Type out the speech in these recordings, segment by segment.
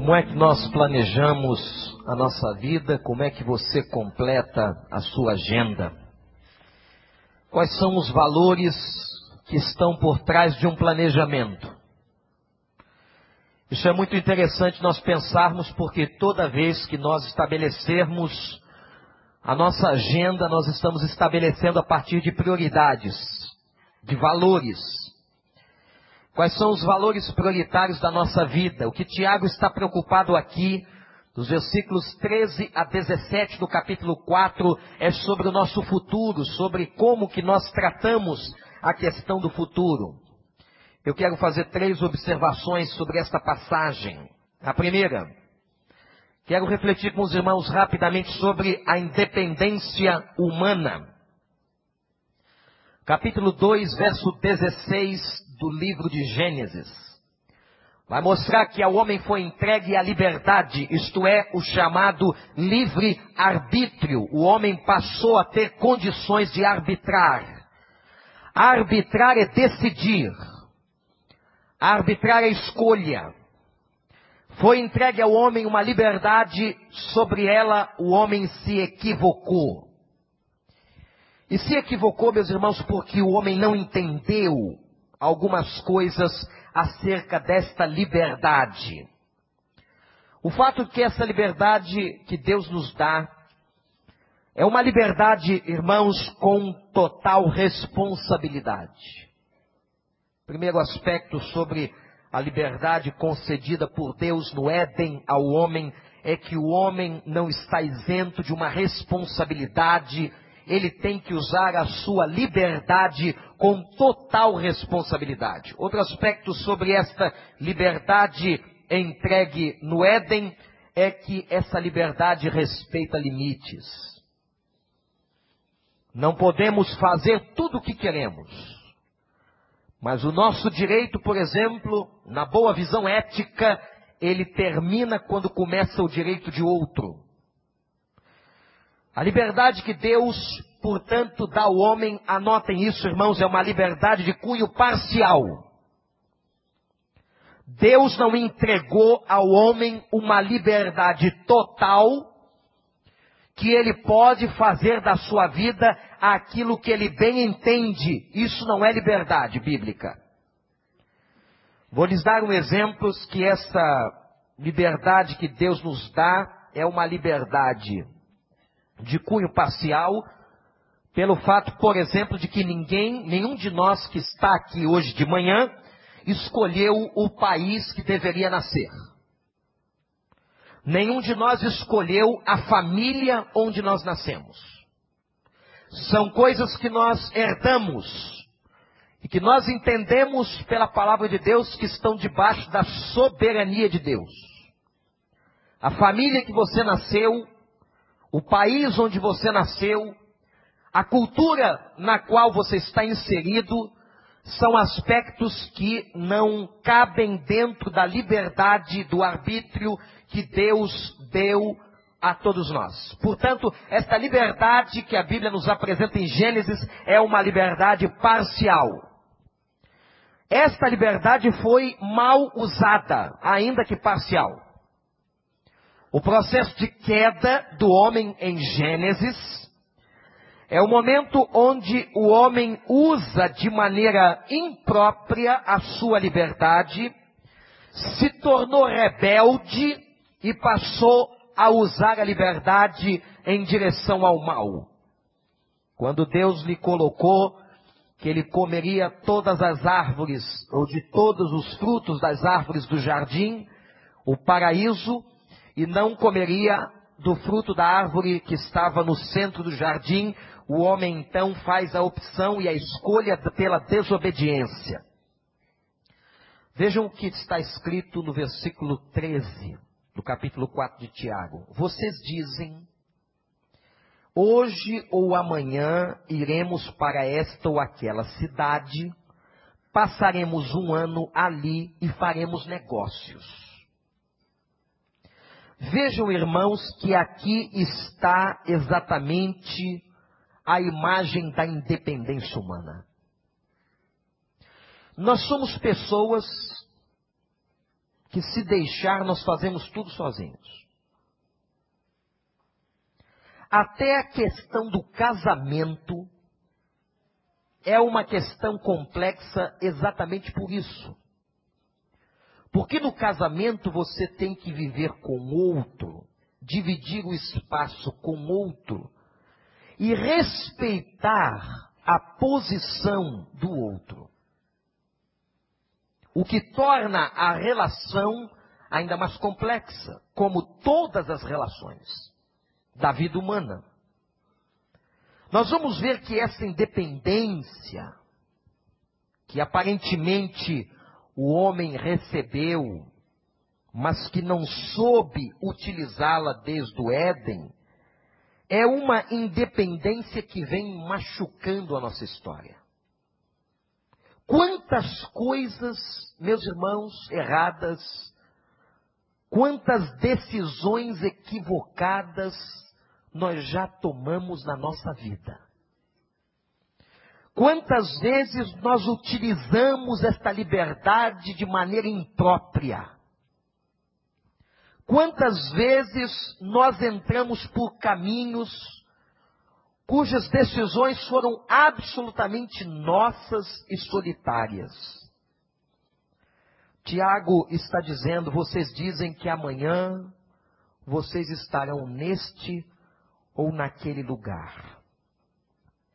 Como é que nós planejamos a nossa vida? Como é que você completa a sua agenda? Quais são os valores que estão por trás de um planejamento? Isso é muito interessante nós pensarmos, porque toda vez que nós estabelecermos a nossa agenda, nós estamos estabelecendo a partir de prioridades, de valores. Quais são os valores prioritários da nossa vida? O que Tiago está preocupado aqui, dos versículos 13 a 17 do capítulo 4, é sobre o nosso futuro, sobre como que nós tratamos a questão do futuro. Eu quero fazer três observações sobre esta passagem. A primeira, quero refletir com os irmãos rapidamente sobre a independência humana. Capítulo 2, verso 16 do livro de Gênesis. Vai mostrar que ao homem foi entregue a liberdade, isto é, o chamado livre arbítrio. O homem passou a ter condições de arbitrar. Arbitrar é decidir. Arbitrar a escolha. Foi entregue ao homem uma liberdade, sobre ela o homem se equivocou. E se equivocou, meus irmãos, porque o homem não entendeu algumas coisas acerca desta liberdade. O fato que essa liberdade que Deus nos dá é uma liberdade, irmãos, com total responsabilidade. Primeiro aspecto sobre a liberdade concedida por Deus no Éden ao homem é que o homem não está isento de uma responsabilidade, ele tem que usar a sua liberdade com total responsabilidade. Outro aspecto sobre esta liberdade entregue no Éden é que essa liberdade respeita limites. Não podemos fazer tudo o que queremos. Mas o nosso direito, por exemplo, na boa visão ética, ele termina quando começa o direito de outro. A liberdade que Deus, portanto, dá ao homem, anotem isso, irmãos, é uma liberdade de cunho parcial. Deus não entregou ao homem uma liberdade total que ele pode fazer da sua vida aquilo que ele bem entende. Isso não é liberdade bíblica. Vou lhes dar um exemplo que essa liberdade que Deus nos dá é uma liberdade de cunho parcial, pelo fato, por exemplo, de que ninguém, nenhum de nós que está aqui hoje de manhã, escolheu o país que deveria nascer. Nenhum de nós escolheu a família onde nós nascemos. São coisas que nós herdamos e que nós entendemos pela palavra de Deus que estão debaixo da soberania de Deus. A família que você nasceu, o país onde você nasceu, a cultura na qual você está inserido, são aspectos que não cabem dentro da liberdade do arbítrio que Deus deu a todos nós. Portanto, esta liberdade que a Bíblia nos apresenta em Gênesis é uma liberdade parcial. Esta liberdade foi mal usada, ainda que parcial. O processo de queda do homem em Gênesis é o momento onde o homem usa de maneira imprópria a sua liberdade, se tornou rebelde e passou a usar a liberdade em direção ao mal. Quando Deus lhe colocou que ele comeria todas as árvores, ou de todos os frutos das árvores do jardim, o paraíso, e não comeria do fruto da árvore que estava no centro do jardim, o homem então faz a opção e a escolha pela desobediência. Vejam o que está escrito no versículo 13 do capítulo 4 de Tiago. Vocês dizem: Hoje ou amanhã iremos para esta ou aquela cidade, passaremos um ano ali e faremos negócios. Vejam, irmãos, que aqui está exatamente a imagem da independência humana. Nós somos pessoas que se deixar nós fazemos tudo sozinhos. Até a questão do casamento é uma questão complexa exatamente por isso. Porque no casamento você tem que viver com outro, dividir o espaço com outro e respeitar a posição do outro. O que torna a relação ainda mais complexa, como todas as relações da vida humana. Nós vamos ver que essa independência, que aparentemente o homem recebeu, mas que não soube utilizá-la desde o Éden, é uma independência que vem machucando a nossa história. Quantas coisas, meus irmãos, erradas, quantas decisões equivocadas nós já tomamos na nossa vida. Quantas vezes nós utilizamos esta liberdade de maneira imprópria? Quantas vezes nós entramos por caminhos cujas decisões foram absolutamente nossas e solitárias? Tiago está dizendo: vocês dizem que amanhã vocês estarão neste ou naquele lugar.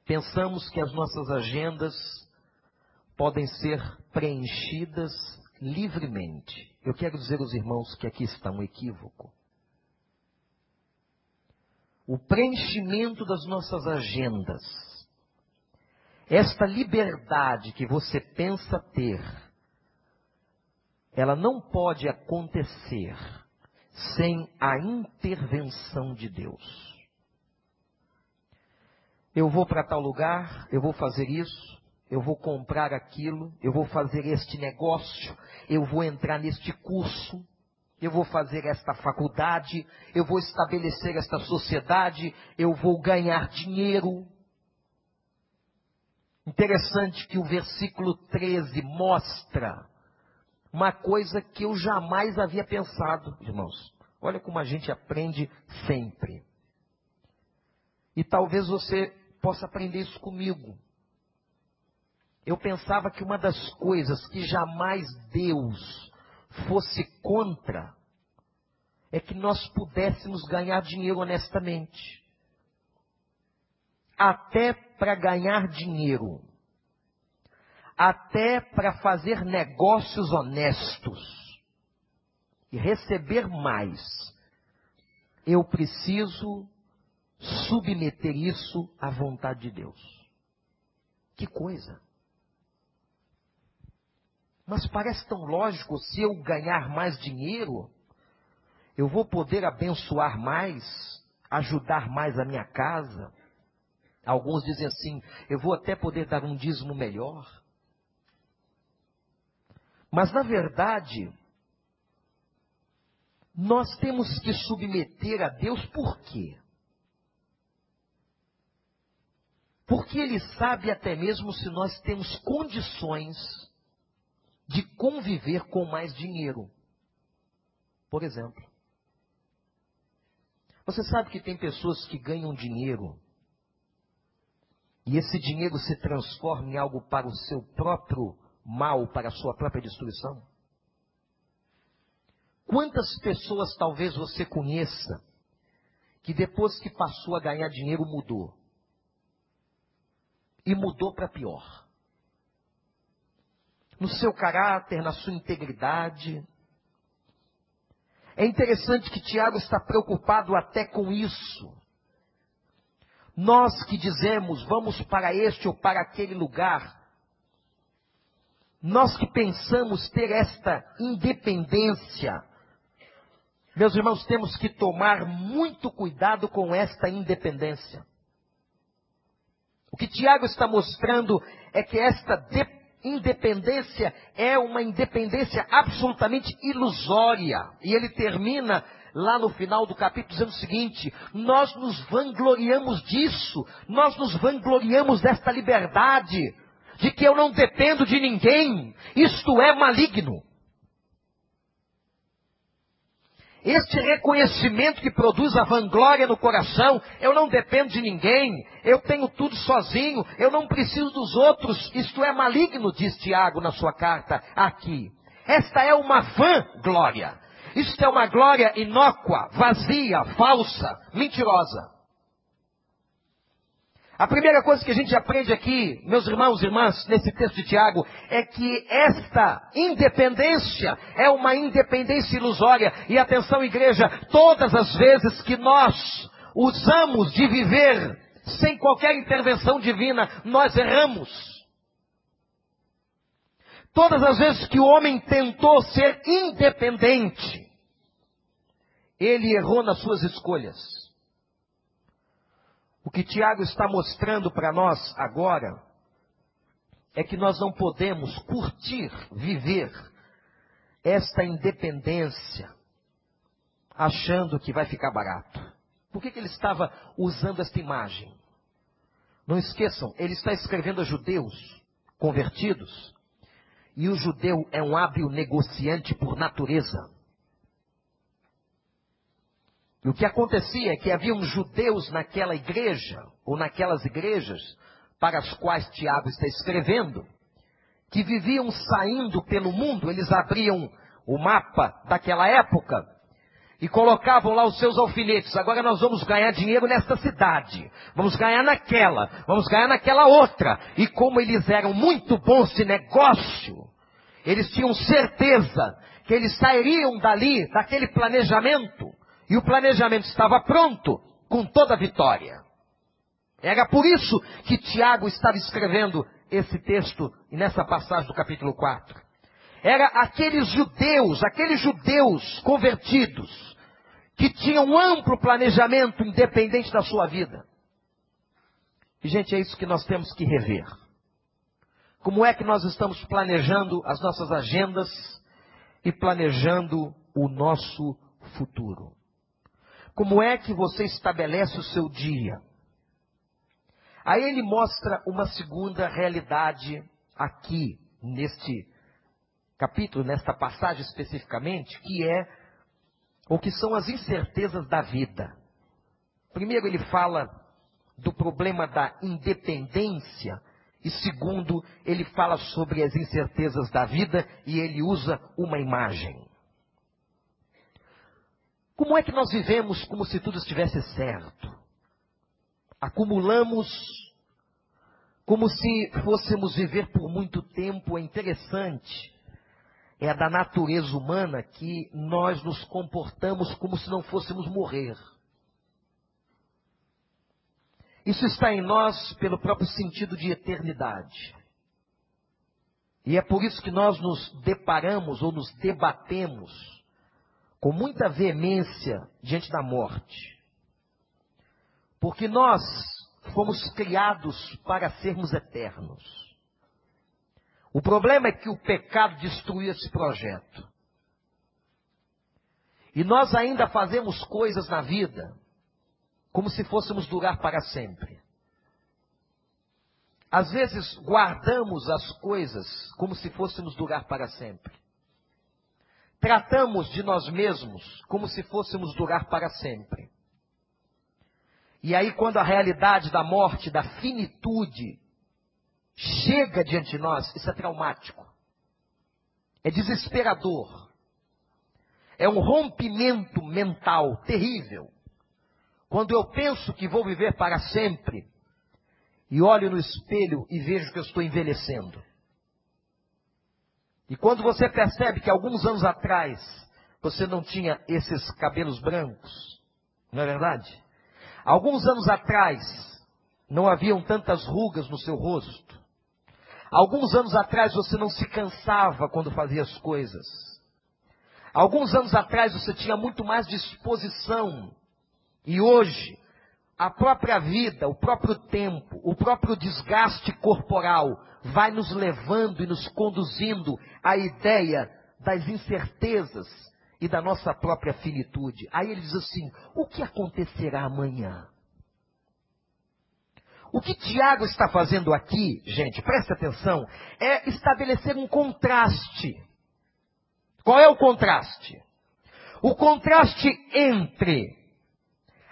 Pensamos que as nossas agendas podem ser preenchidas livremente. Eu quero dizer aos irmãos que aqui está um equívoco. O preenchimento das nossas agendas, esta liberdade que você pensa ter, ela não pode acontecer sem a intervenção de Deus. Eu vou para tal lugar, eu vou fazer isso, eu vou comprar aquilo, eu vou fazer este negócio, eu vou entrar neste curso, eu vou fazer esta faculdade, eu vou estabelecer esta sociedade, eu vou ganhar dinheiro. Interessante que o versículo 13 mostra uma coisa que eu jamais havia pensado, irmãos. Olha como a gente aprende sempre. E talvez você possa aprender isso comigo. Eu pensava que uma das coisas que jamais Deus fosse contra é que nós pudéssemos ganhar dinheiro honestamente. Até para ganhar dinheiro. Até para fazer negócios honestos. E receber mais. Eu preciso submeter isso à vontade de Deus. Que coisa! Mas parece tão lógico, se eu ganhar mais dinheiro, eu vou poder abençoar mais, ajudar mais a minha casa. Alguns dizem assim, eu vou até poder dar um dízimo melhor. Mas na verdade, nós temos que submeter a Deus por quê? Porque ele sabe até mesmo se nós temos condições de conviver com mais dinheiro. Por exemplo, você sabe que tem pessoas que ganham dinheiro e esse dinheiro se transforma em algo para o seu próprio mal, para a sua própria destruição? Quantas pessoas talvez você conheça que depois que passou a ganhar dinheiro mudou? E mudou para pior. No seu caráter, na sua integridade. É interessante que Tiago está preocupado até com isso. Nós que dizemos vamos para este ou para aquele lugar, nós que pensamos ter esta independência, meus irmãos, temos que tomar muito cuidado com esta independência. O que Tiago está mostrando é que esta independência é uma independência absolutamente ilusória. E ele termina lá no final do capítulo dizendo o seguinte: nós nos vangloriamos disso, nós nos vangloriamos desta liberdade, de que eu não dependo de ninguém, isto é maligno. Este reconhecimento que produz a vanglória no coração, eu não dependo de ninguém, eu tenho tudo sozinho, eu não preciso dos outros, isto é maligno, diz Tiago na sua carta aqui. Esta é uma vanglória. Isto é uma glória inócua, vazia, falsa, mentirosa. A primeira coisa que a gente aprende aqui, meus irmãos e irmãs, nesse texto de Tiago, é que esta independência é uma independência ilusória. E atenção, igreja, todas as vezes que nós usamos de viver sem qualquer intervenção divina, nós erramos. Todas as vezes que o homem tentou ser independente, ele errou nas suas escolhas. O que Tiago está mostrando para nós agora é que nós não podemos curtir, viver esta independência achando que vai ficar barato. Por que, que ele estava usando esta imagem? Não esqueçam, ele está escrevendo a judeus convertidos, e o judeu é um hábil negociante por natureza. E o que acontecia é que haviam judeus naquela igreja, ou naquelas igrejas, para as quais Tiago está escrevendo, que viviam saindo pelo mundo, eles abriam o mapa daquela época e colocavam lá os seus alfinetes. Agora nós vamos ganhar dinheiro nesta cidade, vamos ganhar naquela, vamos ganhar naquela outra. E como eles eram muito bons de negócio, eles tinham certeza que eles sairiam dali, daquele planejamento, e o planejamento estava pronto, com toda a vitória. Era por isso que Tiago estava escrevendo esse texto nessa passagem do capítulo 4. Era aqueles judeus, aqueles judeus convertidos, que tinham um amplo planejamento independente da sua vida. E, gente, é isso que nós temos que rever. Como é que nós estamos planejando as nossas agendas e planejando o nosso futuro? Como é que você estabelece o seu dia? Aí ele mostra uma segunda realidade aqui, neste capítulo, nesta passagem especificamente, que é o que são as incertezas da vida. Primeiro, ele fala do problema da independência, e segundo, ele fala sobre as incertezas da vida e ele usa uma imagem. Como é que nós vivemos como se tudo estivesse certo? Acumulamos como se fôssemos viver por muito tempo. É interessante. É da natureza humana que nós nos comportamos como se não fôssemos morrer. Isso está em nós pelo próprio sentido de eternidade. E é por isso que nós nos deparamos ou nos debatemos com muita veemência diante da morte. Porque nós fomos criados para sermos eternos. O problema é que o pecado destruiu esse projeto. E nós ainda fazemos coisas na vida como se fôssemos durar para sempre. Às vezes guardamos as coisas como se fôssemos durar para sempre. Tratamos de nós mesmos como se fôssemos durar para sempre. E aí, quando a realidade da morte, da finitude, chega diante de nós, isso é traumático. É desesperador. É um rompimento mental terrível. Quando eu penso que vou viver para sempre, e olho no espelho e vejo que eu estou envelhecendo. E quando você percebe que alguns anos atrás você não tinha esses cabelos brancos, não é verdade? Alguns anos atrás não haviam tantas rugas no seu rosto. Alguns anos atrás você não se cansava quando fazia as coisas. Alguns anos atrás você tinha muito mais disposição. E hoje a própria vida, o próprio tempo, o próprio desgaste corporal vai nos levando e nos conduzindo à ideia das incertezas e da nossa própria finitude. Aí ele diz assim: o que acontecerá amanhã? O que Tiago está fazendo aqui, gente, preste atenção, é estabelecer um contraste. Qual é o contraste? o contraste entre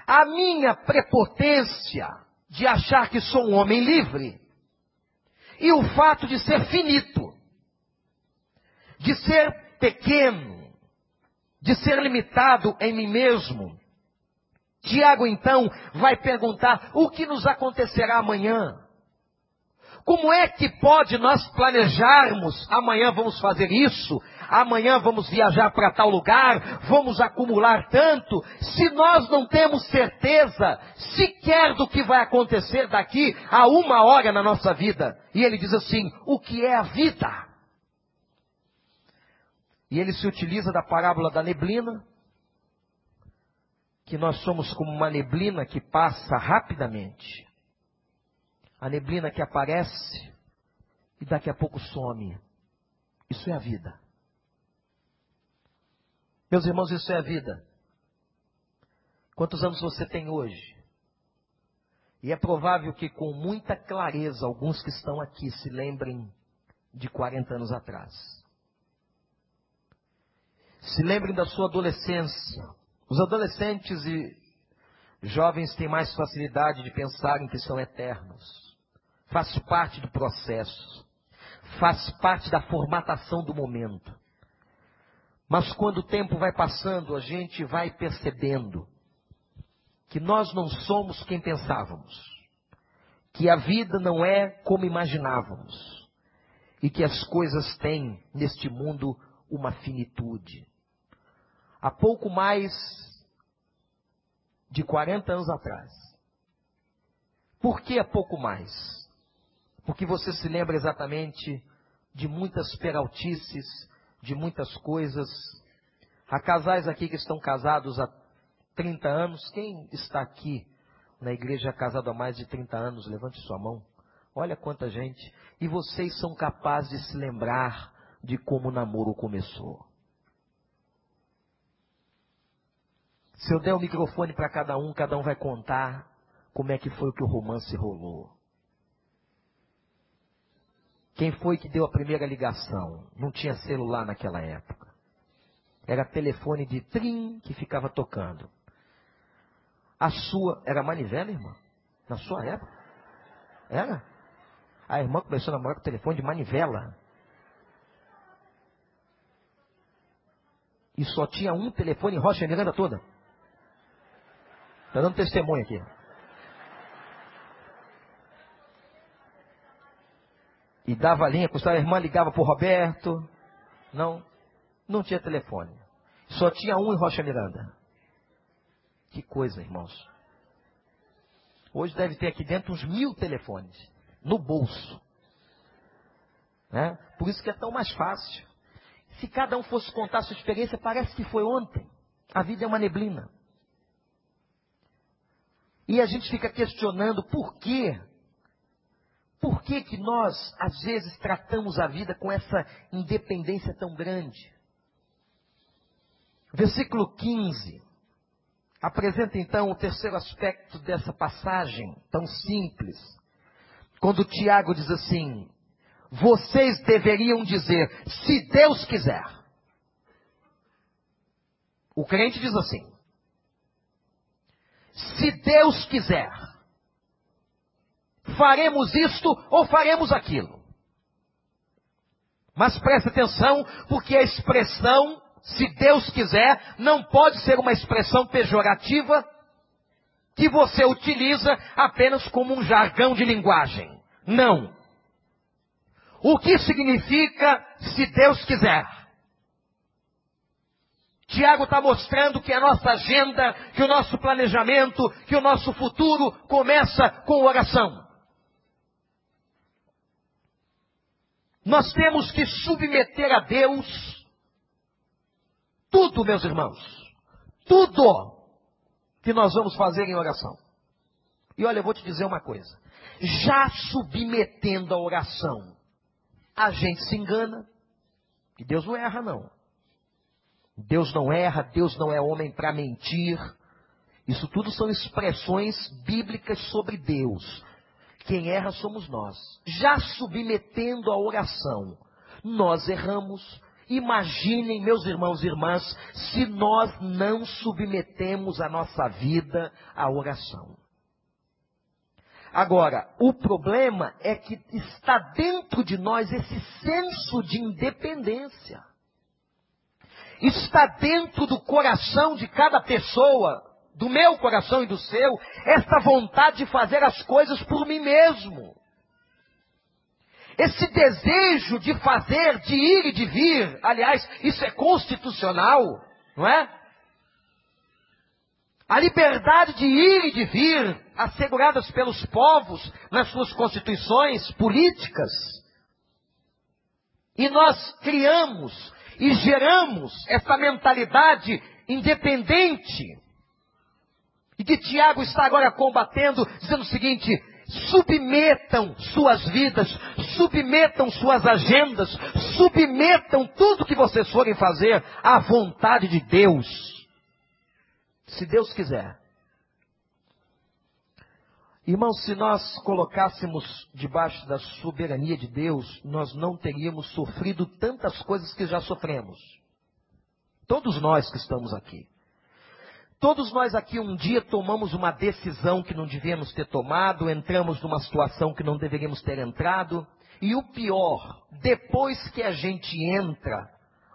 a minha prepotência de achar que sou um homem livre e o fato de ser finito, de ser pequeno, de ser limitado em mim mesmo. Tiago então vai perguntar: o que nos acontecerá amanhã? Como é que pode nós planejarmos, amanhã vamos fazer isso, amanhã vamos viajar para tal lugar, vamos acumular tanto, se nós não temos certeza sequer do que vai acontecer daqui a uma hora na nossa vida? E ele diz assim: o que é a vida? E ele se utiliza da parábola da neblina, que nós somos como uma neblina que passa rapidamente a neblina que aparece e daqui a pouco some. Isso é a vida. Meus irmãos, isso é a vida. Quantos anos você tem hoje? E é provável que com muita clareza alguns que estão aqui se lembrem de 40 anos atrás. Se lembrem da sua adolescência. Os adolescentes e jovens têm mais facilidade de pensar em que são eternos faz parte do processo, faz parte da formatação do momento. Mas quando o tempo vai passando, a gente vai percebendo que nós não somos quem pensávamos, que a vida não é como imaginávamos e que as coisas têm neste mundo uma finitude. Há pouco mais de 40 anos atrás. Por que há pouco mais? porque você se lembra exatamente de muitas peraltices, de muitas coisas. Há casais aqui que estão casados há 30 anos. Quem está aqui na igreja casado há mais de 30 anos? Levante sua mão. Olha quanta gente. E vocês são capazes de se lembrar de como o namoro começou. Se eu der o microfone para cada um, cada um vai contar como é que foi que o romance rolou. Quem foi que deu a primeira ligação? Não tinha celular naquela época. Era telefone de trim que ficava tocando. A sua. Era manivela, irmã? Na sua época? Era? A irmã começou a namorar com o telefone de manivela. E só tinha um telefone em Rocha Miranda toda. Está dando testemunho aqui. E dava linha, a irmã ligava para o Roberto. Não, não tinha telefone. Só tinha um em Rocha Miranda. Que coisa, irmãos. Hoje deve ter aqui dentro uns mil telefones. No bolso. Né? Por isso que é tão mais fácil. Se cada um fosse contar sua experiência, parece que foi ontem. A vida é uma neblina. E a gente fica questionando por que por que, que nós, às vezes, tratamos a vida com essa independência tão grande? Versículo 15 apresenta então o terceiro aspecto dessa passagem tão simples. Quando Tiago diz assim: Vocês deveriam dizer, se Deus quiser. O crente diz assim: Se Deus quiser faremos isto ou faremos aquilo. Mas preste atenção, porque a expressão, se Deus quiser, não pode ser uma expressão pejorativa que você utiliza apenas como um jargão de linguagem. Não. O que significa se Deus quiser? Tiago está mostrando que a nossa agenda, que o nosso planejamento, que o nosso futuro começa com oração. Nós temos que submeter a Deus tudo, meus irmãos. Tudo que nós vamos fazer em oração. E olha, eu vou te dizer uma coisa. Já submetendo a oração, a gente se engana. E Deus não erra, não. Deus não erra, Deus não é homem para mentir. Isso tudo são expressões bíblicas sobre Deus. Quem erra somos nós. Já submetendo a oração, nós erramos Imaginem, meus irmãos e irmãs, se nós não submetemos a nossa vida à oração. Agora, o problema é que está dentro de nós esse senso de independência. Está dentro do coração de cada pessoa, do meu coração e do seu, esta vontade de fazer as coisas por mim mesmo. Esse desejo de fazer, de ir e de vir, aliás, isso é constitucional, não é? A liberdade de ir e de vir, asseguradas pelos povos nas suas constituições políticas. E nós criamos e geramos essa mentalidade independente. E que Tiago está agora combatendo, dizendo o seguinte: submetam suas vidas, submetam suas agendas, submetam tudo que vocês forem fazer à vontade de Deus. Se Deus quiser. Irmãos, se nós colocássemos debaixo da soberania de Deus, nós não teríamos sofrido tantas coisas que já sofremos. Todos nós que estamos aqui. Todos nós aqui um dia tomamos uma decisão que não devíamos ter tomado, entramos numa situação que não deveríamos ter entrado, e o pior, depois que a gente entra,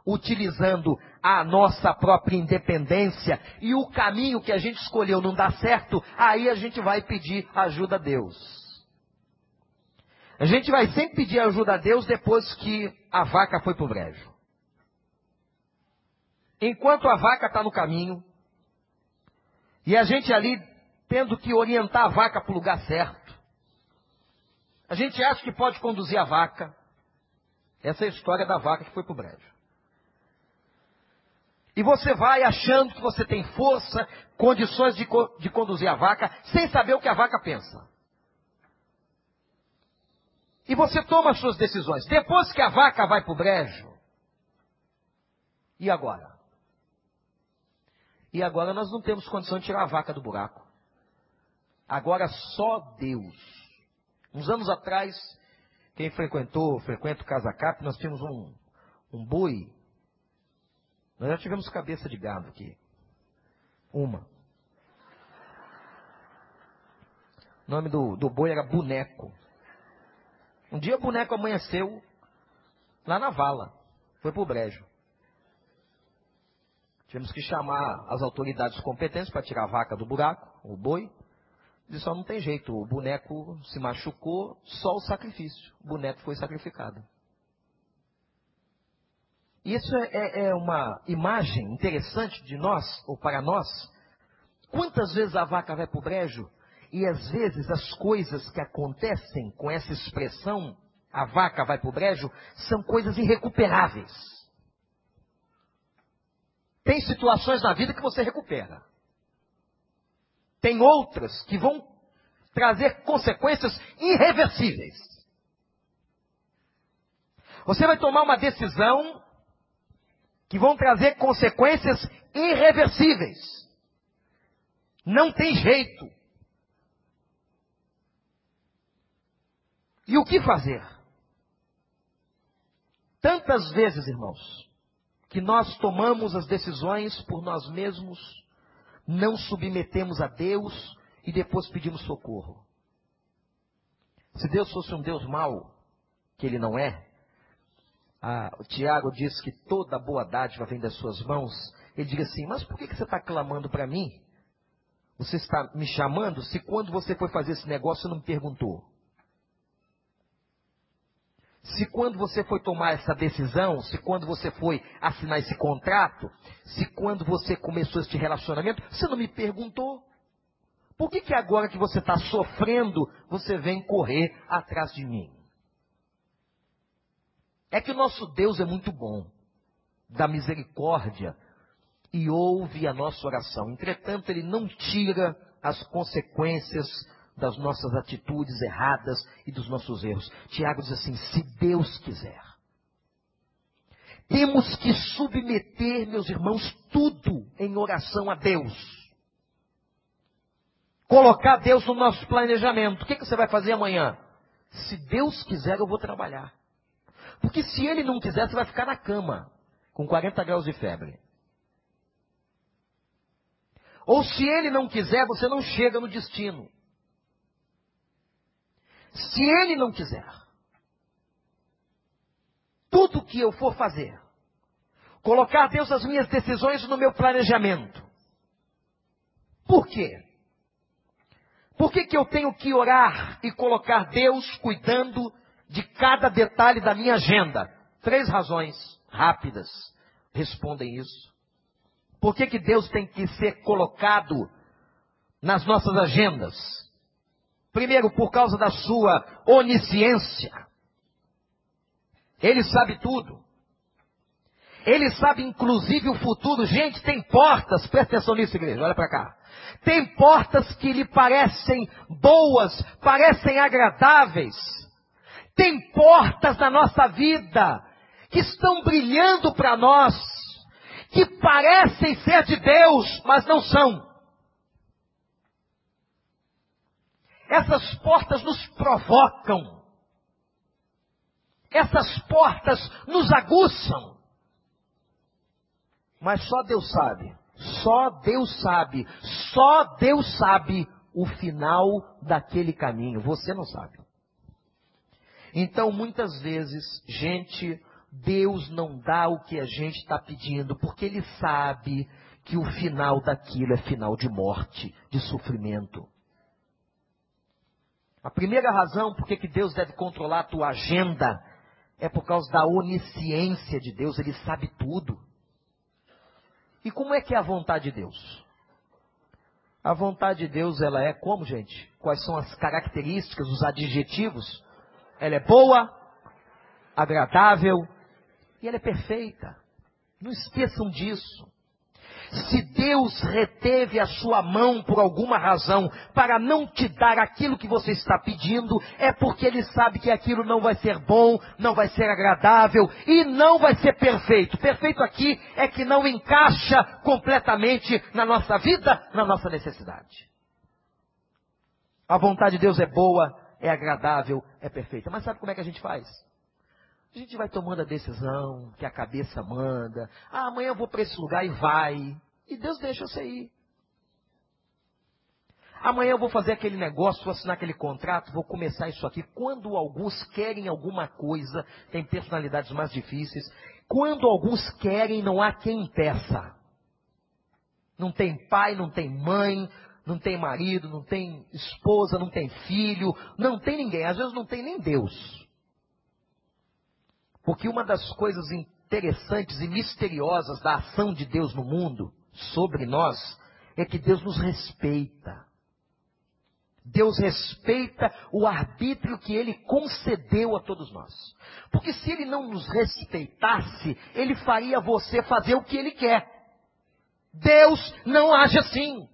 utilizando a nossa própria independência e o caminho que a gente escolheu não dá certo, aí a gente vai pedir ajuda a Deus. A gente vai sempre pedir ajuda a Deus depois que a vaca foi para o brejo. Enquanto a vaca está no caminho, e a gente ali tendo que orientar a vaca para o lugar certo. A gente acha que pode conduzir a vaca. Essa é a história da vaca que foi para o brejo. E você vai achando que você tem força, condições de, de conduzir a vaca, sem saber o que a vaca pensa. E você toma as suas decisões. Depois que a vaca vai para o brejo, e agora? E agora nós não temos condição de tirar a vaca do buraco. Agora só Deus. Uns anos atrás, quem frequentou, frequenta o Casa Cap, nós tínhamos um, um boi. Nós já tivemos cabeça de gado aqui. Uma. O nome do, do boi era Boneco. Um dia o boneco amanheceu lá na vala. Foi pro brejo. Tivemos que chamar as autoridades competentes para tirar a vaca do buraco, o boi. Disse, só não tem jeito, o boneco se machucou, só o sacrifício. O boneco foi sacrificado. E isso é, é, é uma imagem interessante de nós, ou para nós. Quantas vezes a vaca vai para o brejo e às vezes as coisas que acontecem com essa expressão, a vaca vai para o brejo, são coisas irrecuperáveis. Tem situações na vida que você recupera. Tem outras que vão trazer consequências irreversíveis. Você vai tomar uma decisão que vão trazer consequências irreversíveis. Não tem jeito. E o que fazer? Tantas vezes, irmãos, que nós tomamos as decisões por nós mesmos, não submetemos a Deus e depois pedimos socorro. Se Deus fosse um Deus mau, que Ele não é, o Tiago diz que toda boa dádiva vem das suas mãos. Ele diz assim: Mas por que, que você está clamando para mim? Você está me chamando se quando você foi fazer esse negócio você não me perguntou? Se quando você foi tomar essa decisão, se quando você foi assinar esse contrato, se quando você começou este relacionamento, você não me perguntou. Por que, que agora que você está sofrendo, você vem correr atrás de mim? É que o nosso Deus é muito bom, da misericórdia, e ouve a nossa oração. Entretanto, Ele não tira as consequências das nossas atitudes erradas e dos nossos erros. Tiago diz assim: se Deus quiser. Temos que submeter, meus irmãos, tudo em oração a Deus. Colocar Deus no nosso planejamento. O que, que você vai fazer amanhã? Se Deus quiser, eu vou trabalhar. Porque se Ele não quiser, você vai ficar na cama. com 40 graus de febre. Ou se ele não quiser, você não chega no destino. Se ele não quiser, tudo que eu for fazer, colocar Deus as minhas decisões no meu planejamento. Por quê? Por que, que eu tenho que orar e colocar Deus cuidando de cada detalhe da minha agenda? Três razões rápidas respondem isso. Por que, que Deus tem que ser colocado nas nossas agendas? Primeiro, por causa da sua onisciência. Ele sabe tudo. Ele sabe inclusive o futuro. Gente, tem portas, presta atenção nisso, igreja, olha para cá. Tem portas que lhe parecem boas, parecem agradáveis. Tem portas na nossa vida que estão brilhando para nós, que parecem ser de Deus, mas não são. Essas portas nos provocam. Essas portas nos aguçam. Mas só Deus sabe. Só Deus sabe. Só Deus sabe o final daquele caminho. Você não sabe. Então, muitas vezes, gente, Deus não dá o que a gente está pedindo, porque Ele sabe que o final daquilo é final de morte, de sofrimento. A primeira razão por que Deus deve controlar a tua agenda é por causa da onisciência de Deus, Ele sabe tudo. E como é que é a vontade de Deus? A vontade de Deus, ela é como, gente? Quais são as características, os adjetivos? Ela é boa, agradável e ela é perfeita. Não esqueçam disso. Se Deus reteve a sua mão por alguma razão para não te dar aquilo que você está pedindo, é porque Ele sabe que aquilo não vai ser bom, não vai ser agradável e não vai ser perfeito. Perfeito aqui é que não encaixa completamente na nossa vida, na nossa necessidade. A vontade de Deus é boa, é agradável, é perfeita. Mas sabe como é que a gente faz? A gente vai tomando a decisão que a cabeça manda. Ah, amanhã eu vou para esse lugar e vai. E Deus deixa você ir. Amanhã eu vou fazer aquele negócio, vou assinar aquele contrato, vou começar isso aqui. Quando alguns querem alguma coisa, tem personalidades mais difíceis. Quando alguns querem, não há quem impeça. Não tem pai, não tem mãe, não tem marido, não tem esposa, não tem filho, não tem ninguém. Às vezes não tem nem Deus. Porque uma das coisas interessantes e misteriosas da ação de Deus no mundo, sobre nós, é que Deus nos respeita. Deus respeita o arbítrio que Ele concedeu a todos nós. Porque se Ele não nos respeitasse, Ele faria você fazer o que Ele quer. Deus não age assim.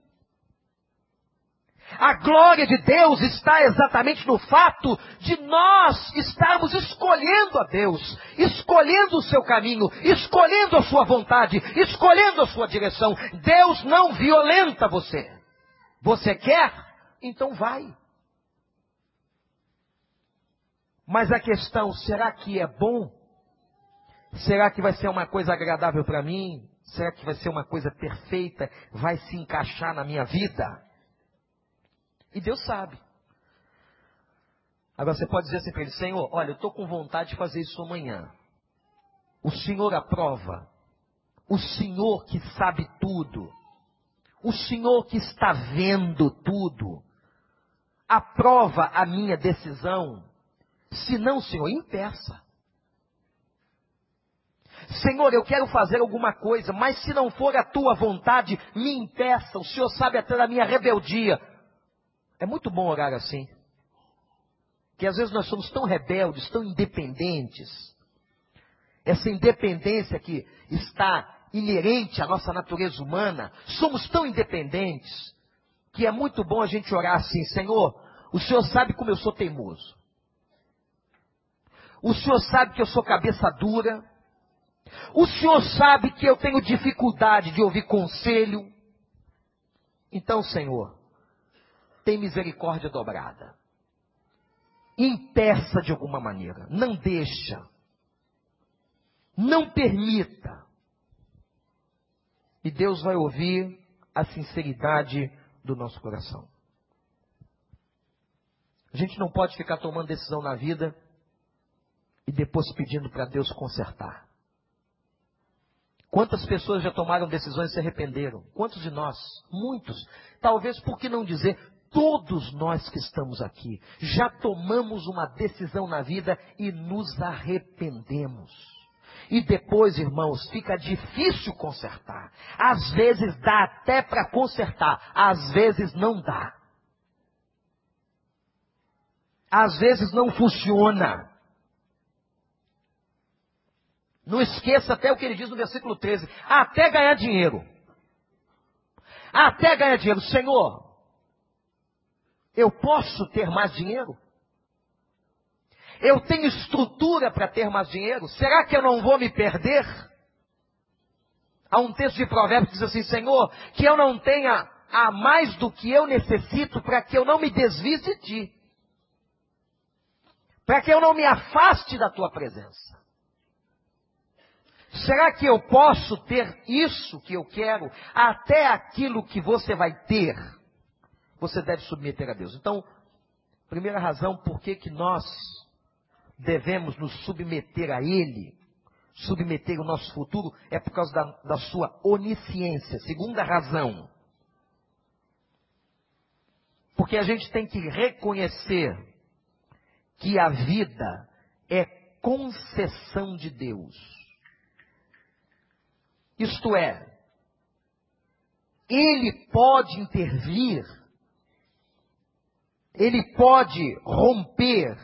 A glória de Deus está exatamente no fato de nós estarmos escolhendo a Deus, escolhendo o seu caminho, escolhendo a sua vontade, escolhendo a sua direção. Deus não violenta você. Você quer? Então vai. Mas a questão, será que é bom? Será que vai ser uma coisa agradável para mim? Será que vai ser uma coisa perfeita? Vai se encaixar na minha vida? E Deus sabe. Agora você pode dizer assim para ele: Senhor, olha, eu estou com vontade de fazer isso amanhã. O Senhor aprova. O Senhor que sabe tudo. O Senhor que está vendo tudo. Aprova a minha decisão. Se não, Senhor, impeça. Senhor, eu quero fazer alguma coisa, mas se não for a tua vontade, me impeça. O Senhor sabe até da minha rebeldia. É muito bom orar assim. Que às vezes nós somos tão rebeldes, tão independentes. Essa independência que está inerente à nossa natureza humana, somos tão independentes que é muito bom a gente orar assim, Senhor, o Senhor sabe como eu sou teimoso. O Senhor sabe que eu sou cabeça dura. O Senhor sabe que eu tenho dificuldade de ouvir conselho. Então, Senhor, tem misericórdia dobrada. Impeça de alguma maneira. Não deixa. Não permita E Deus vai ouvir a sinceridade do nosso coração. A gente não pode ficar tomando decisão na vida e depois pedindo para Deus consertar. Quantas pessoas já tomaram decisões e se arrependeram? Quantos de nós? Muitos. Talvez por que não dizer, todos nós que estamos aqui já tomamos uma decisão na vida e nos arrependemos. E depois, irmãos, fica difícil consertar. Às vezes dá até para consertar, às vezes não dá. Às vezes não funciona. Não esqueça até o que ele diz no versículo 13: até ganhar dinheiro. Até ganhar dinheiro. Senhor, eu posso ter mais dinheiro? Eu tenho estrutura para ter mais dinheiro? Será que eu não vou me perder? Há um texto de Provérbios que diz assim: Senhor, que eu não tenha a mais do que eu necessito para que eu não me desvie de ti, para que eu não me afaste da tua presença. Será que eu posso ter isso que eu quero, até aquilo que você vai ter? Você deve submeter a Deus. Então, primeira razão por que, que nós devemos nos submeter a Ele, submeter o nosso futuro, é por causa da, da sua onisciência. Segunda razão, porque a gente tem que reconhecer que a vida é concessão de Deus. Isto é, Ele pode intervir, Ele pode romper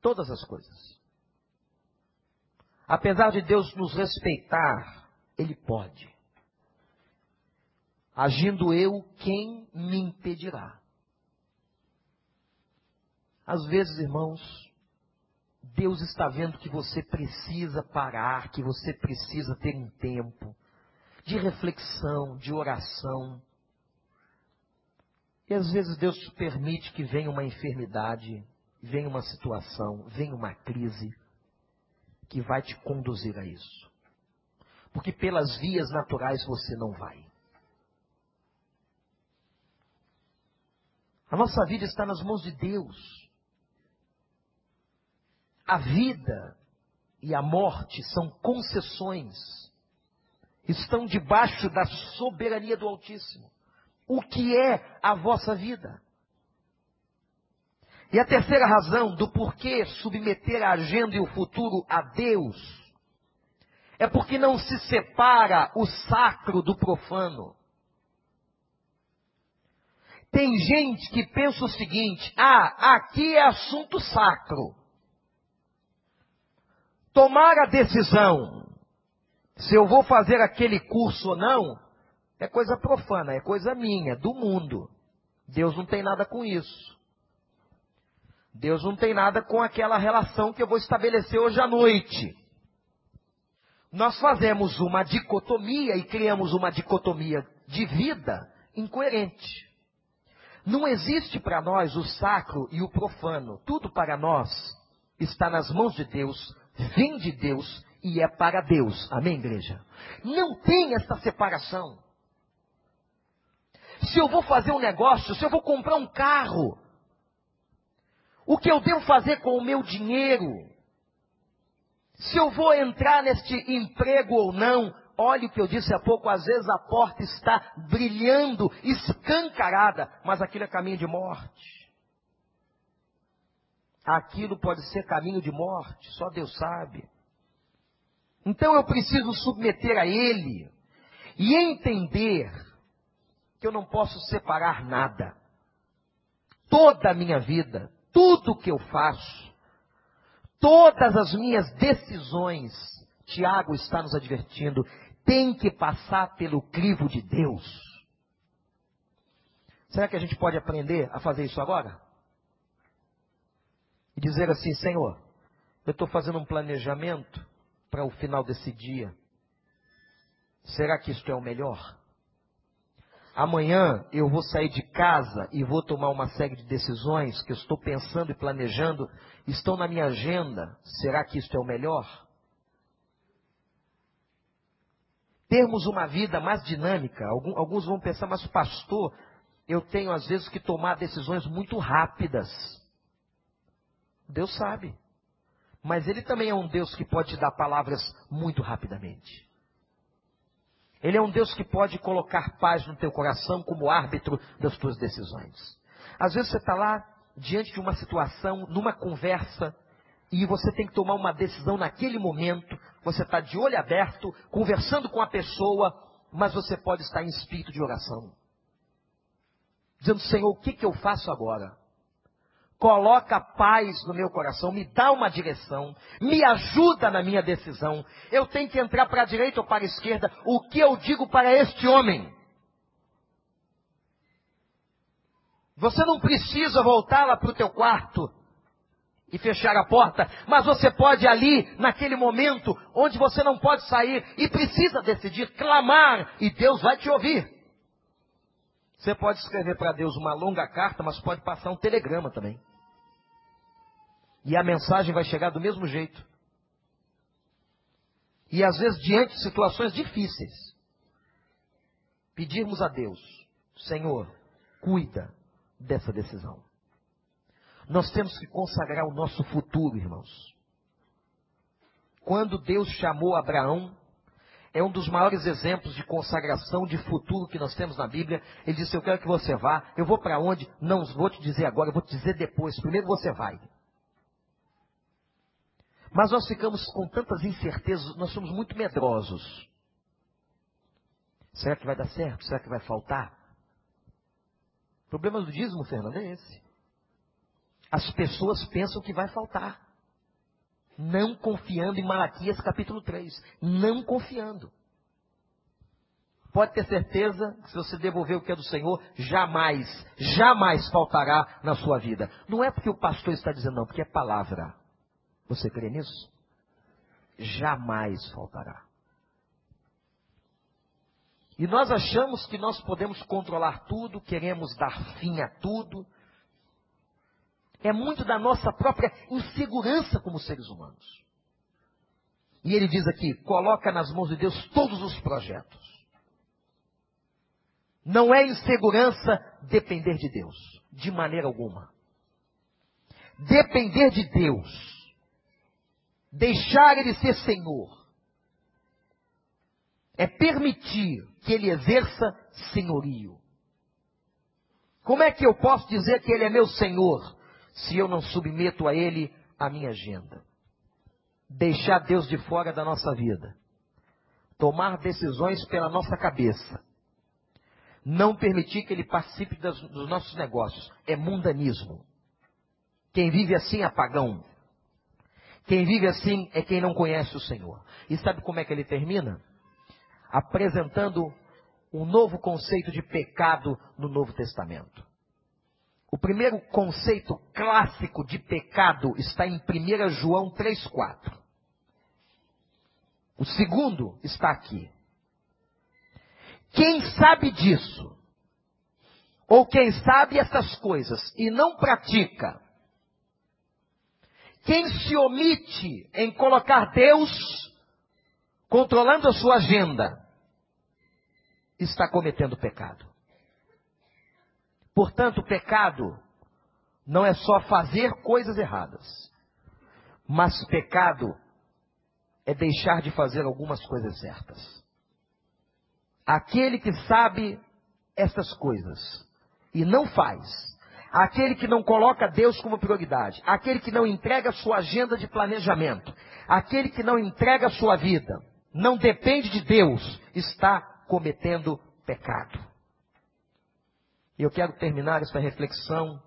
todas as coisas. Apesar de Deus nos respeitar, Ele pode. Agindo eu, quem me impedirá? Às vezes, irmãos, Deus está vendo que você precisa parar, que você precisa ter um tempo de reflexão, de oração. E às vezes Deus permite que venha uma enfermidade, venha uma situação, venha uma crise que vai te conduzir a isso. Porque pelas vias naturais você não vai. A nossa vida está nas mãos de Deus. A vida e a morte são concessões, estão debaixo da soberania do Altíssimo. O que é a vossa vida? E a terceira razão do porquê submeter a agenda e o futuro a Deus é porque não se separa o sacro do profano. Tem gente que pensa o seguinte: ah, aqui é assunto sacro tomar a decisão se eu vou fazer aquele curso ou não, é coisa profana, é coisa minha, do mundo. Deus não tem nada com isso. Deus não tem nada com aquela relação que eu vou estabelecer hoje à noite. Nós fazemos uma dicotomia e criamos uma dicotomia de vida incoerente. Não existe para nós o sacro e o profano. Tudo para nós está nas mãos de Deus, vem de Deus e é para Deus. Amém, igreja? Não tem essa separação. Se eu vou fazer um negócio, se eu vou comprar um carro, o que eu devo fazer com o meu dinheiro? Se eu vou entrar neste emprego ou não, olhe o que eu disse há pouco, às vezes a porta está brilhando, escancarada, mas aquilo é caminho de morte aquilo pode ser caminho de morte, só Deus sabe. Então eu preciso submeter a Ele e entender que eu não posso separar nada. Toda a minha vida, tudo que eu faço, todas as minhas decisões, Tiago está nos advertindo, tem que passar pelo crivo de Deus. Será que a gente pode aprender a fazer isso agora? e dizer assim: Senhor, eu estou fazendo um planejamento para o final desse dia. Será que isto é o melhor? Amanhã eu vou sair de casa e vou tomar uma série de decisões que eu estou pensando e planejando, estão na minha agenda. Será que isto é o melhor? termos uma vida mais dinâmica. Alguns vão pensar, mas pastor, eu tenho às vezes que tomar decisões muito rápidas. Deus sabe. Mas Ele também é um Deus que pode te dar palavras muito rapidamente. Ele é um Deus que pode colocar paz no teu coração como árbitro das tuas decisões. Às vezes você está lá diante de uma situação, numa conversa, e você tem que tomar uma decisão naquele momento. Você está de olho aberto, conversando com a pessoa, mas você pode estar em espírito de oração. Dizendo, Senhor, o que, que eu faço agora? Coloca paz no meu coração, me dá uma direção, me ajuda na minha decisão. Eu tenho que entrar para a direita ou para a esquerda. O que eu digo para este homem? Você não precisa voltar lá para o teu quarto e fechar a porta, mas você pode ali, naquele momento, onde você não pode sair e precisa decidir, clamar, e Deus vai te ouvir. Você pode escrever para Deus uma longa carta, mas pode passar um telegrama também. E a mensagem vai chegar do mesmo jeito. E às vezes, diante de situações difíceis, pedirmos a Deus: Senhor, cuida dessa decisão. Nós temos que consagrar o nosso futuro, irmãos. Quando Deus chamou Abraão, é um dos maiores exemplos de consagração de futuro que nós temos na Bíblia. Ele disse: Eu quero que você vá. Eu vou para onde? Não vou te dizer agora, eu vou te dizer depois. Primeiro você vai. Mas nós ficamos com tantas incertezas, nós somos muito medrosos. Será que vai dar certo? Será que vai faltar? O problema do dízimo, Fernando, é esse. As pessoas pensam que vai faltar. Não confiando em Malaquias capítulo 3. Não confiando. Pode ter certeza que se você devolver o que é do Senhor, jamais, jamais faltará na sua vida. Não é porque o pastor está dizendo, não, porque é palavra. Você crê nisso? Jamais faltará. E nós achamos que nós podemos controlar tudo, queremos dar fim a tudo. É muito da nossa própria insegurança como seres humanos. E ele diz aqui: coloca nas mãos de Deus todos os projetos. Não é insegurança depender de Deus, de maneira alguma. Depender de Deus deixar ele ser Senhor, é permitir que ele exerça senhorio. Como é que eu posso dizer que ele é meu Senhor se eu não submeto a ele a minha agenda? Deixar Deus de fora da nossa vida. Tomar decisões pela nossa cabeça. Não permitir que ele participe dos nossos negócios. É mundanismo. Quem vive assim é pagão. Quem vive assim é quem não conhece o Senhor. E sabe como é que ele termina? Apresentando um novo conceito de pecado no Novo Testamento. O primeiro conceito clássico de pecado está em 1 João 3,4. O segundo está aqui. Quem sabe disso, ou quem sabe essas coisas e não pratica, quem se omite em colocar Deus controlando a sua agenda, está cometendo pecado. Portanto, pecado não é só fazer coisas erradas, mas pecado é deixar de fazer algumas coisas certas. Aquele que sabe essas coisas e não faz, aquele que não coloca Deus como prioridade, aquele que não entrega sua agenda de planejamento, aquele que não entrega sua vida, não depende de Deus, está cometendo pecado. E eu quero terminar essa reflexão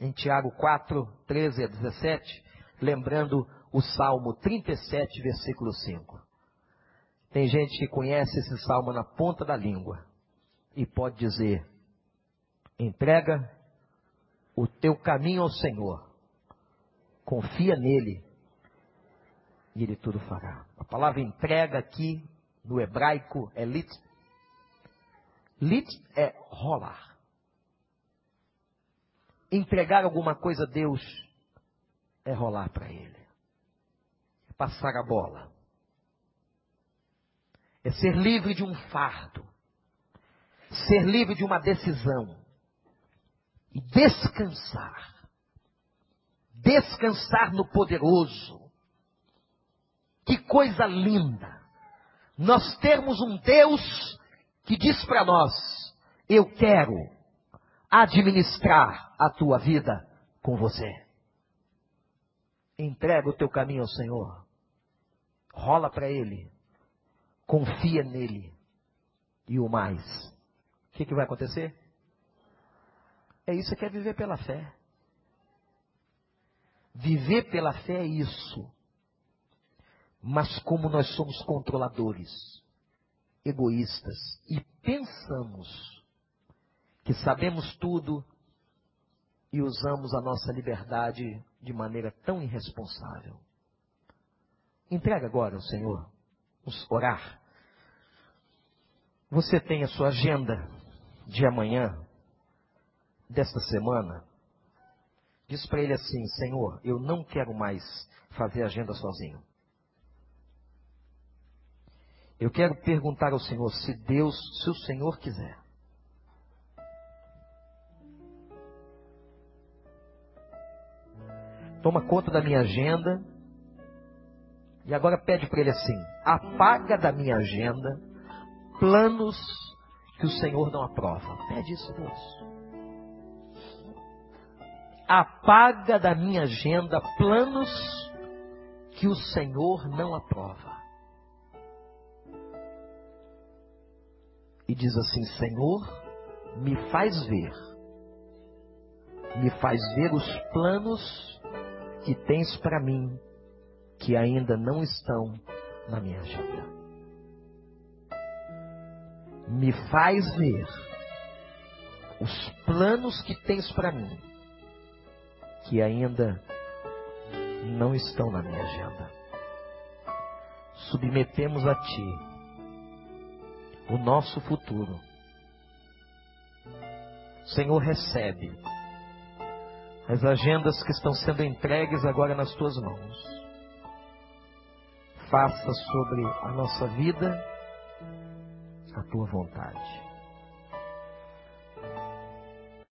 em Tiago 4, 13 a 17, lembrando o Salmo 37, versículo 5. Tem gente que conhece esse salmo na ponta da língua e pode dizer: entrega o teu caminho ao Senhor. Confia nele e ele tudo fará. A palavra entrega aqui no hebraico é lit. Lit é rolar. Entregar alguma coisa a Deus é rolar para Ele. É passar a bola. é ser livre de um fardo, ser livre de uma decisão e descansar. Descansar no poderoso. Que coisa linda! Nós termos um Deus que diz para nós: Eu quero administrar a tua vida com você. Entrega o teu caminho ao Senhor. Rola para Ele. Confia nele. E o mais. O que, que vai acontecer? É isso que é viver pela fé. Viver pela fé é isso. Mas como nós somos controladores, egoístas e pensamos que sabemos tudo e usamos a nossa liberdade de maneira tão irresponsável. Entrega agora ao Senhor. Vamos orar. Você tem a sua agenda de amanhã, desta semana. Diz para ele assim: Senhor, eu não quero mais fazer agenda sozinho. Eu quero perguntar ao Senhor se Deus, se o Senhor quiser. Toma conta da minha agenda. E agora pede para ele assim: apaga da minha agenda planos que o Senhor não aprova. Pede isso a Deus. Apaga da minha agenda planos que o Senhor não aprova. E diz assim: Senhor, me faz ver, me faz ver os planos que tens para mim que ainda não estão na minha agenda. Me faz ver os planos que tens para mim que ainda não estão na minha agenda. Submetemos a Ti o nosso futuro. Senhor, recebe as agendas que estão sendo entregues agora nas tuas mãos. Faça sobre a nossa vida a tua vontade.